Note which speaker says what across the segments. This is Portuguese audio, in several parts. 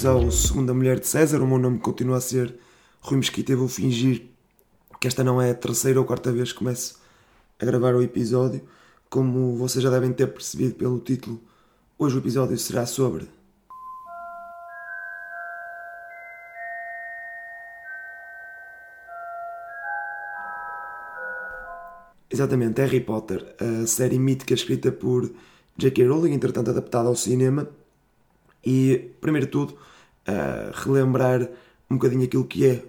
Speaker 1: bem-vindos ao Segunda Mulher de César. O meu nome continua a ser Rui Mesquita. Eu vou fingir que esta não é a terceira ou quarta vez que começo a gravar o episódio. Como vocês já devem ter percebido pelo título, hoje o episódio será sobre. Exatamente, Harry Potter, a série mítica escrita por J.K. Rowling, entretanto adaptada ao cinema. E, primeiro de tudo, uh, relembrar um bocadinho aquilo que é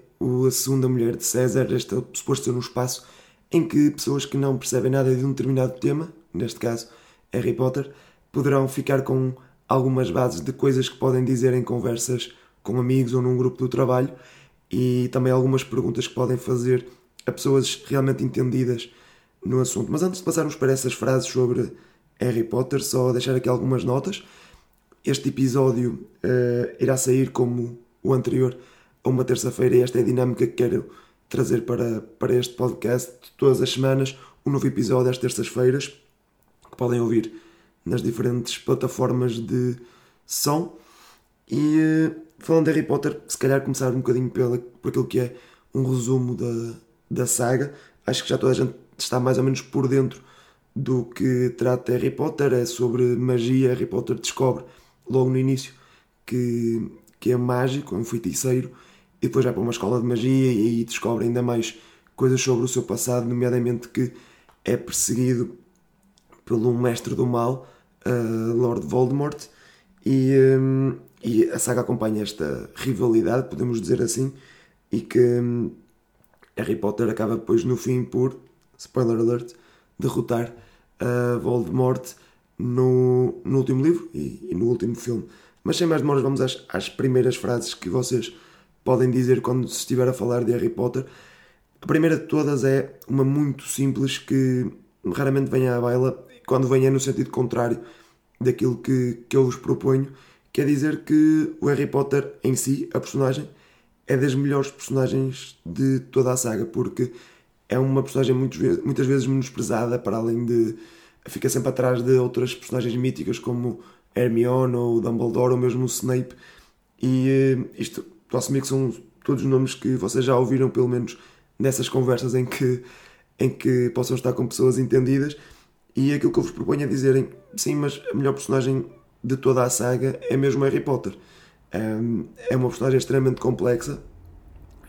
Speaker 1: a segunda mulher de César, esta suposto ser um espaço em que pessoas que não percebem nada de um determinado tema, neste caso Harry Potter, poderão ficar com algumas bases de coisas que podem dizer em conversas com amigos ou num grupo do trabalho e também algumas perguntas que podem fazer a pessoas realmente entendidas no assunto. Mas antes de passarmos para essas frases sobre Harry Potter, só deixar aqui algumas notas. Este episódio uh, irá sair como o anterior a uma terça-feira e esta é a dinâmica que quero trazer para, para este podcast. Todas as semanas, um novo episódio às terças-feiras, que podem ouvir nas diferentes plataformas de som. E uh, falando de Harry Potter, se calhar começar um bocadinho pela, por aquilo que é um resumo da, da saga. Acho que já toda a gente está mais ou menos por dentro do que trata Harry Potter, é sobre magia. Harry Potter descobre logo no início que, que é mágico, é um feiticeiro, e depois vai para uma escola de magia e aí descobre ainda mais coisas sobre o seu passado, nomeadamente que é perseguido pelo mestre do mal, uh, Lord Voldemort, e, um, e a saga acompanha esta rivalidade, podemos dizer assim, e que um, Harry Potter acaba depois no fim por, spoiler alert, derrotar uh, Voldemort no, no último livro e, e, no último filme. Mas sem mais demoras, vamos às, às primeiras frases que vocês podem dizer quando se estiver a falar de Harry Potter. A primeira de todas é uma muito simples que raramente vem à baila, quando vem é no sentido contrário daquilo que, que eu vos proponho, que é dizer que o Harry Potter em si, a personagem, é das melhores personagens de toda a saga, porque é uma personagem muitas vezes menosprezada, para além de. Fica sempre atrás de outras personagens míticas como Hermione ou Dumbledore ou mesmo o Snape. E eh, isto, a assumir que são todos nomes que vocês já ouviram, pelo menos nessas conversas em que, em que possam estar com pessoas entendidas. E aquilo que eu vos proponho é dizerem: sim, mas a melhor personagem de toda a saga é mesmo Harry Potter. É uma personagem extremamente complexa,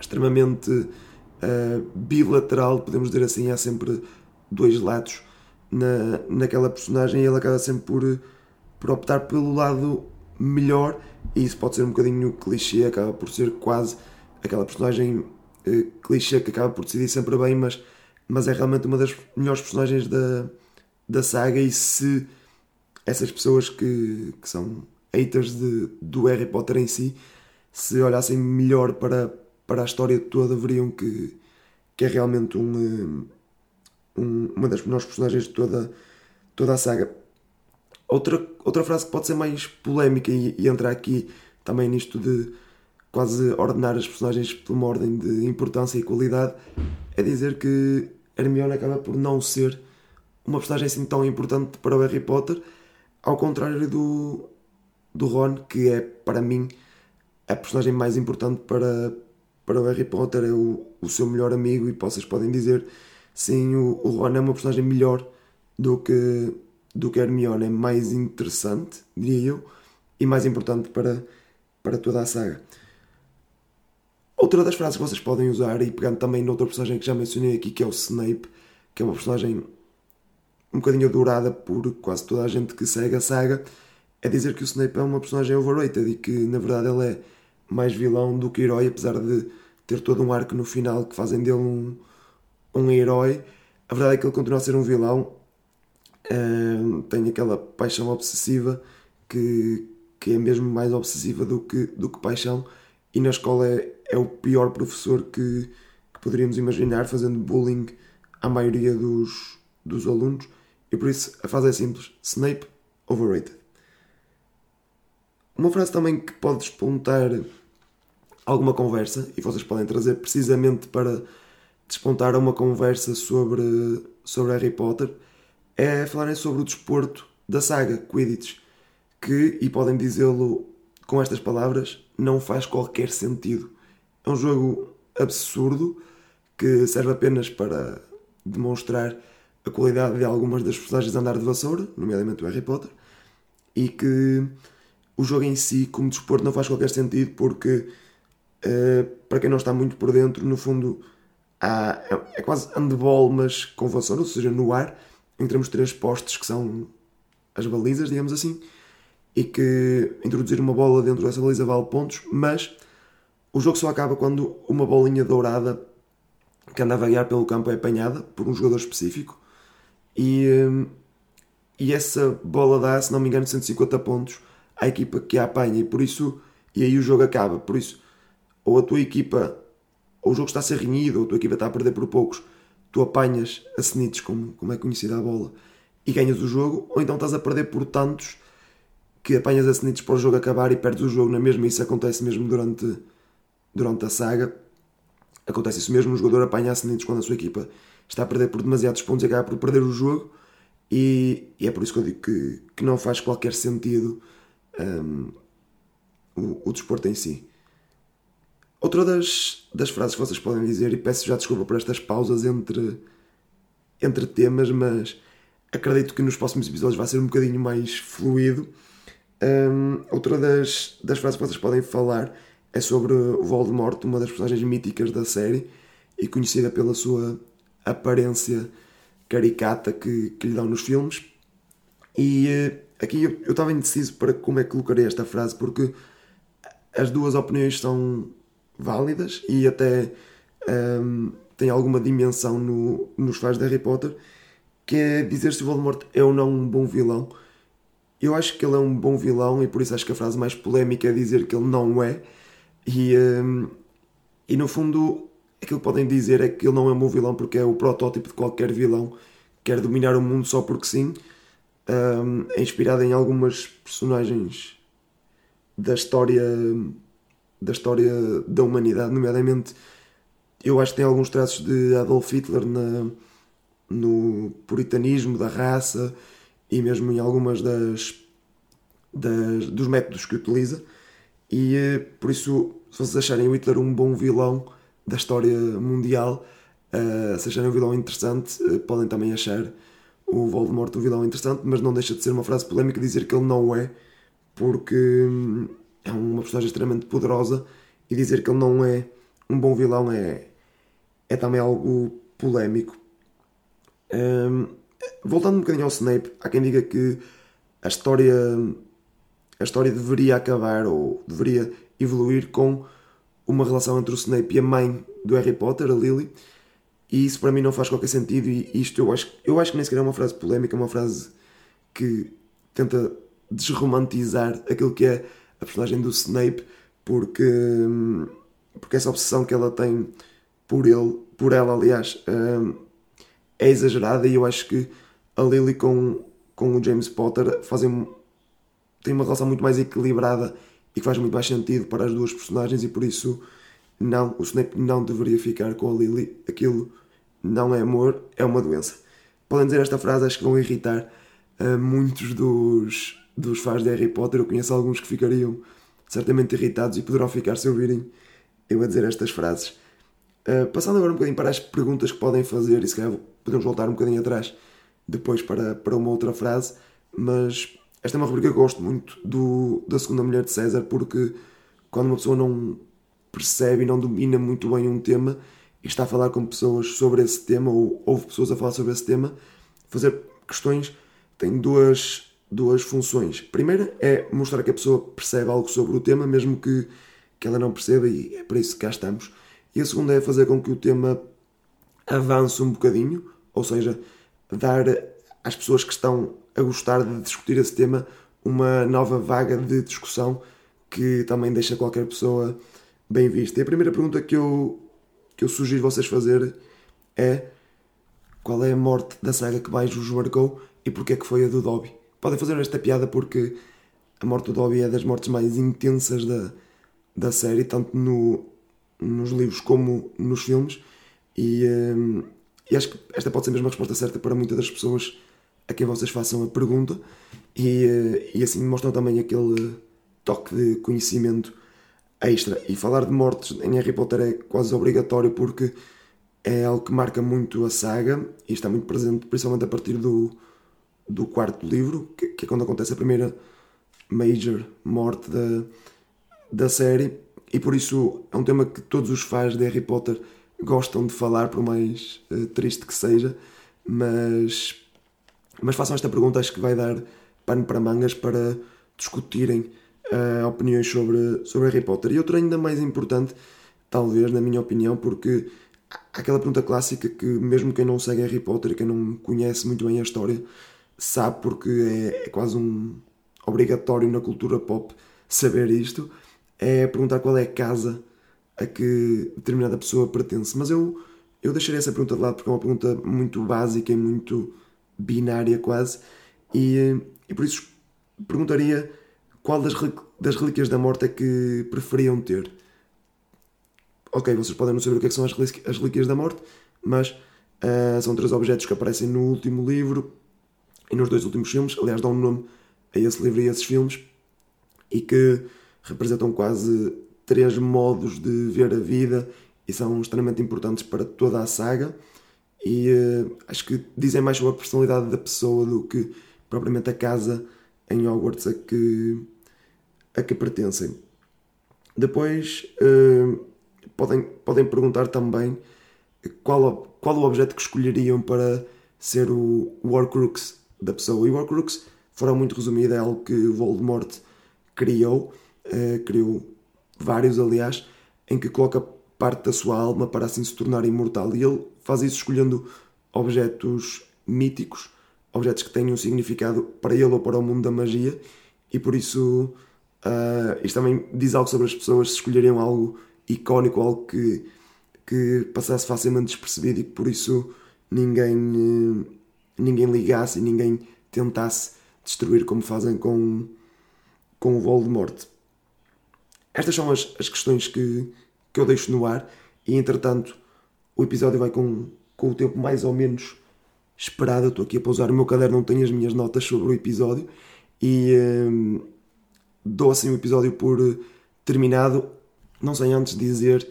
Speaker 1: extremamente uh, bilateral, podemos dizer assim, há sempre dois lados na, naquela personagem e ele acaba sempre por, por optar pelo lado melhor. E isso pode ser um bocadinho clichê, acaba por ser quase aquela personagem uh, clichê que acaba por decidir sempre bem, mas, mas é realmente uma das melhores personagens da, da saga. E se essas pessoas que, que são haters de, do Harry Potter em si, se olhassem melhor para, para a história toda, veriam que, que é realmente um, um, uma das melhores personagens de toda, toda a saga. Outra, outra frase que pode ser mais polémica e, e entrar aqui também nisto de quase ordenar as personagens por uma ordem de importância e qualidade é dizer que Hermione acaba por não ser uma personagem assim tão importante para o Harry Potter, ao contrário do, do Ron, que é para mim a personagem mais importante para, para o Harry Potter, é o, o seu melhor amigo e vocês podem dizer sim, o, o Ron é uma personagem melhor do que, do que Hermione, é mais interessante, diria eu, e mais importante para, para toda a saga. Outra das frases que vocês podem usar, e pegando também noutra personagem que já mencionei aqui, que é o Snape, que é uma personagem um bocadinho adorada por quase toda a gente que segue a saga, é dizer que o Snape é uma personagem overrated e que na verdade ele é mais vilão do que herói, apesar de ter todo um arco no final que fazem dele um, um herói. A verdade é que ele continua a ser um vilão, tem aquela paixão obsessiva que, que é mesmo mais obsessiva do que, do que paixão, e na escola é, é o pior professor que, que poderíamos imaginar, fazendo bullying à maioria dos, dos alunos, e por isso a frase é simples: Snape overrated. Uma frase também que pode despontar alguma conversa, e vocês podem trazer precisamente para despontar uma conversa sobre, sobre Harry Potter, é falarem sobre o desporto da saga Quidditch, que, e podem dizê-lo com estas palavras, não faz qualquer sentido. É um jogo absurdo que serve apenas para demonstrar a qualidade de algumas das personagens a andar de vassoura, nomeadamente o Harry Potter, e que o jogo em si, como desporto, não faz qualquer sentido porque, uh, para quem não está muito por dentro, no fundo há, é, é quase handball, mas com vassoura, ou seja, no ar, de três postes que são as balizas, digamos assim, e que introduzir uma bola dentro dessa baliza vale pontos, mas o jogo só acaba quando uma bolinha dourada que anda a vaguear pelo campo é apanhada por um jogador específico e, hum, e essa bola dá, se não me engano, 150 pontos à equipa que a apanha e por isso e aí o jogo acaba. Por isso, ou a tua equipa, ou o jogo está a ser renhido, ou a tua equipa está a perder por poucos, tu apanhas a Snites, como, como é conhecida a bola, e ganhas o jogo, ou então estás a perder por tantos que apanhas a Snites para o jogo acabar e perdes o jogo na mesma. Isso acontece mesmo durante, durante a saga. Acontece isso mesmo, o jogador apanha a Snites quando a sua equipa está a perder por demasiados pontos e acaba por perder o jogo. E, e é por isso que eu digo que, que não faz qualquer sentido um, o, o desporto em si. Outra das, das frases que vocês podem dizer, e peço já desculpa por estas pausas entre, entre temas, mas acredito que nos próximos episódios vai ser um bocadinho mais fluido. Um, outra das, das frases que vocês podem falar é sobre Voldemort, uma das personagens míticas da série e conhecida pela sua aparência caricata que, que lhe dão nos filmes. E uh, aqui eu estava indeciso para como é que colocarei esta frase, porque as duas opiniões são válidas e até um, têm alguma dimensão no, nos fãs de Harry Potter, que é dizer se o Voldemort é ou não um bom vilão. Eu acho que ele é um bom vilão e por isso acho que a frase mais polémica é dizer que ele não é. E, um, e no fundo, aquilo que podem dizer é que ele não é um bom vilão porque é o protótipo de qualquer vilão quer dominar o mundo só porque sim. Um, é inspirado em algumas personagens da história da história da humanidade, nomeadamente eu acho que tem alguns traços de Adolf Hitler na, no puritanismo da raça e mesmo em algumas das, das dos métodos que utiliza. E eh, por isso se vocês acharem o Hitler um bom vilão da história mundial uh, se acharem um vilão interessante uh, podem também achar o Voldemort um vilão interessante mas não deixa de ser uma frase polémica dizer que ele não é porque hum, é uma personagem extremamente poderosa e dizer que ele não é um bom vilão é, é também algo polémico. Um, voltando um bocadinho ao Snape, há quem diga que a história, a história deveria acabar ou deveria evoluir com uma relação entre o Snape e a mãe do Harry Potter, a Lily, e isso para mim não faz qualquer sentido. E isto eu acho, eu acho que nem sequer é uma frase polémica, é uma frase que tenta desromantizar aquilo que é a personagem do Snape, porque, porque essa obsessão que ela tem por ele, por ela, aliás, hum, é exagerada e eu acho que a Lily com, com o James Potter fazem tem uma relação muito mais equilibrada e que faz muito mais sentido para as duas personagens e por isso não, o Snape não deveria ficar com a Lily. Aquilo não é amor, é uma doença. Podem dizer esta frase, acho que vão irritar uh, muitos dos, dos fãs de Harry Potter. Eu conheço alguns que ficariam certamente irritados e poderão ficar se ouvirem eu a dizer estas frases. Uh, passando agora um bocadinho para as perguntas que podem fazer, e se calhar podemos voltar um bocadinho atrás depois para, para uma outra frase, mas esta é uma rubrica que eu gosto muito do, da segunda mulher de César, porque quando uma pessoa não percebe e não domina muito bem um tema e está a falar com pessoas sobre esse tema, ou ouve pessoas a falar sobre esse tema, fazer questões tem duas duas funções. Primeira é mostrar que a pessoa percebe algo sobre o tema, mesmo que, que ela não perceba, e é para isso que cá estamos. E a segunda é fazer com que o tema avance um bocadinho, ou seja, dar às pessoas que estão a gostar de discutir esse tema uma nova vaga de discussão que também deixa qualquer pessoa bem vista. E a primeira pergunta que eu, que eu sugiro vocês fazer é qual é a morte da saga que mais vos marcou e porque é que foi a do Dobby? Podem fazer esta piada porque a morte do Dobby é das mortes mais intensas da, da série, tanto no, nos livros como nos filmes. E, um, e, acho que esta pode ser mesmo a resposta certa para muitas das pessoas a quem vocês façam a pergunta. E, uh, e assim mostram também aquele toque de conhecimento extra. E falar de mortes em Harry Potter é quase obrigatório porque é algo que marca muito a saga e está muito presente, principalmente a partir do, do quarto livro, que, que é quando acontece a primeira major morte da, da série. E por isso é um tema que todos os fãs de Harry Potter gostam de falar, por mais uh, triste que seja. Mas, mas façam esta pergunta, acho que vai dar pano para mangas para discutirem uh, opiniões sobre, sobre Harry Potter. E outra ainda mais importante, talvez, na minha opinião, porque há aquela pergunta clássica que mesmo quem não segue Harry Potter, quem não conhece muito bem a história, sabe porque é, é quase um obrigatório na cultura pop saber isto, é perguntar qual é a casa a que determinada pessoa pertence. Mas eu, eu deixaria essa pergunta de lado porque é uma pergunta muito básica e muito binária quase, e, e por isso perguntaria qual das, das relíquias da morte é que preferiam ter. Ok, vocês podem não saber o que, é que são as, as relíquias da morte, mas uh, são três objetos que aparecem no último livro e nos dois últimos filmes. Aliás, dão um nome a esse livro e a esses filmes e que representam quase três modos de ver a vida e são extremamente importantes para toda a saga. E uh, acho que dizem mais sobre a personalidade da pessoa do que propriamente a casa em Hogwarts a que, a que pertencem. Depois uh, podem, podem perguntar também qual, qual o objeto que escolheriam para ser o Horcrux da pessoa. E o Horcrux, muito resumido, é algo que Voldemort criou, uh, criou vários aliás, em que coloca parte da sua alma para assim se tornar imortal. E ele faz isso escolhendo objetos míticos objetos que tenham significado para ele ou para o mundo da magia e por isso uh, isto também diz algo sobre as pessoas se escolheriam algo icónico, algo que, que passasse facilmente despercebido e que por isso ninguém, uh, ninguém ligasse e ninguém tentasse destruir como fazem com, com o Voldemort. Estas são as, as questões que, que eu deixo no ar e entretanto o episódio vai com, com o tempo mais ou menos esperado. Estou aqui a pousar o meu caderno, não tenho as minhas notas sobre o episódio e hum, dou assim o episódio por terminado. Não sem antes dizer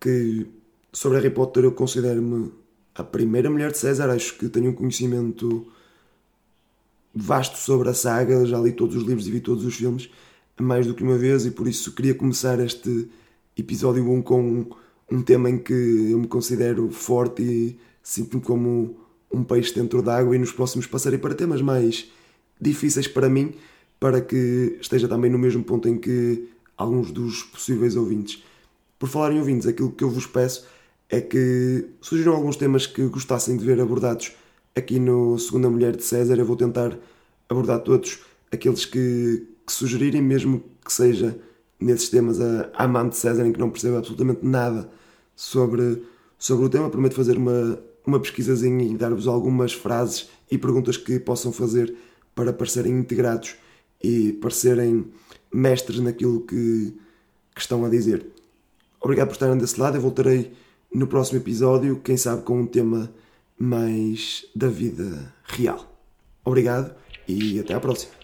Speaker 1: que sobre Harry Potter eu considero-me a primeira mulher de César. Acho que tenho um conhecimento vasto sobre a saga, já li todos os livros e vi todos os filmes mais do que uma vez e por isso queria começar este episódio 1 com um tema em que eu me considero forte e sinto-me como um peixe dentro d'água e nos próximos passarei para temas mais difíceis para mim, para que esteja também no mesmo ponto em que alguns dos possíveis ouvintes. Por falar em ouvintes, aquilo que eu vos peço é que surgiram alguns temas que gostassem de ver abordados aqui no Segunda Mulher de César. Eu vou tentar abordar todos aqueles que, que sugerirem, mesmo que seja nesses temas a, amante de César, em que não perceba absolutamente nada sobre, sobre o tema. Prometo fazer uma uma pesquisazinha e dar-vos algumas frases e perguntas que possam fazer para parecerem integrados e parecerem mestres naquilo que, que estão a dizer. Obrigado por estarem desse lado. Eu voltarei no próximo episódio, quem sabe com um tema mais da vida real. Obrigado e até à próxima.